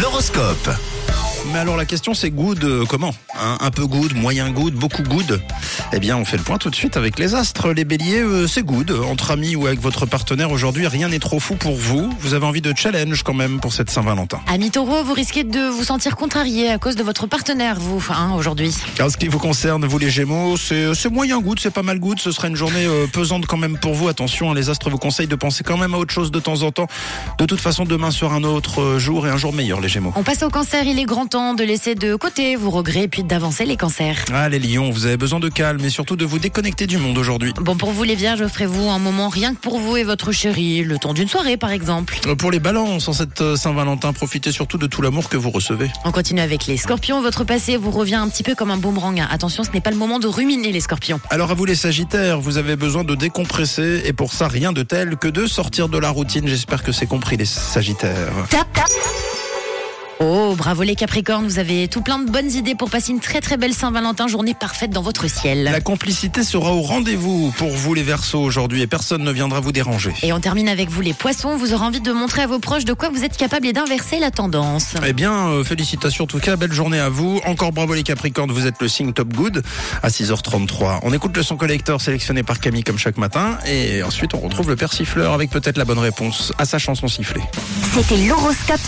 L'horoscope. Mais alors la question c'est good euh, comment Hein, Un peu good, moyen good, beaucoup good? Eh bien on fait le point tout de suite avec les astres. Les béliers euh, c'est good. Entre amis ou avec votre partenaire aujourd'hui rien n'est trop fou pour vous. Vous avez envie de challenge quand même pour cette Saint-Valentin. Amis taureau, vous risquez de vous sentir contrarié à cause de votre partenaire, vous, hein, aujourd'hui. En ce qui vous concerne, vous les gémeaux, c'est c'est moyen good, c'est pas mal good. Ce sera une journée euh, pesante quand même pour vous. Attention, hein, les astres vous conseillent de penser quand même à autre chose de temps en temps. De toute façon, demain sera un autre euh, jour et un jour meilleur les gémeaux. On passe au cancer, il est grand temps de laisser de côté vos regrets puis d'avancer les cancers. Ah les lions, vous avez besoin de calme et surtout de vous déconnecter du monde aujourd'hui. Bon, pour vous les vierges, offrez-vous un moment rien que pour vous et votre chérie, le temps d'une soirée par exemple. Euh, Pour les balances, en cette euh, Saint-Valentin, profitez surtout de tout l'amour que vous recevez. On continue avec les scorpions, votre passé vous revient un petit peu comme un boomerang. Attention, ce n'est pas le moment de ruminer les scorpions. Alors à vous les Sagittaires, vous avez besoin de décompresser et pour ça rien de tel que de sortir de la routine. J'espère que c'est compris les Sagittaires. Oh, bravo les capricornes, vous avez tout plein de bonnes idées pour passer une très très belle Saint-Valentin, journée parfaite dans votre ciel. La complicité sera au rendez-vous pour vous les Verseaux aujourd'hui et personne ne viendra vous déranger. Et on termine avec vous les poissons, vous aurez envie de montrer à vos proches de quoi vous êtes capable et d'inverser la tendance. Eh bien, euh, félicitations en tout cas, belle journée à vous. Encore bravo les Capricornes, vous êtes le signe top good à 6h33. On écoute le son collecteur sélectionné par Camille comme chaque matin et ensuite on retrouve le persifleur avec peut-être la bonne réponse à sa chanson sifflée. C'était l'horoscope.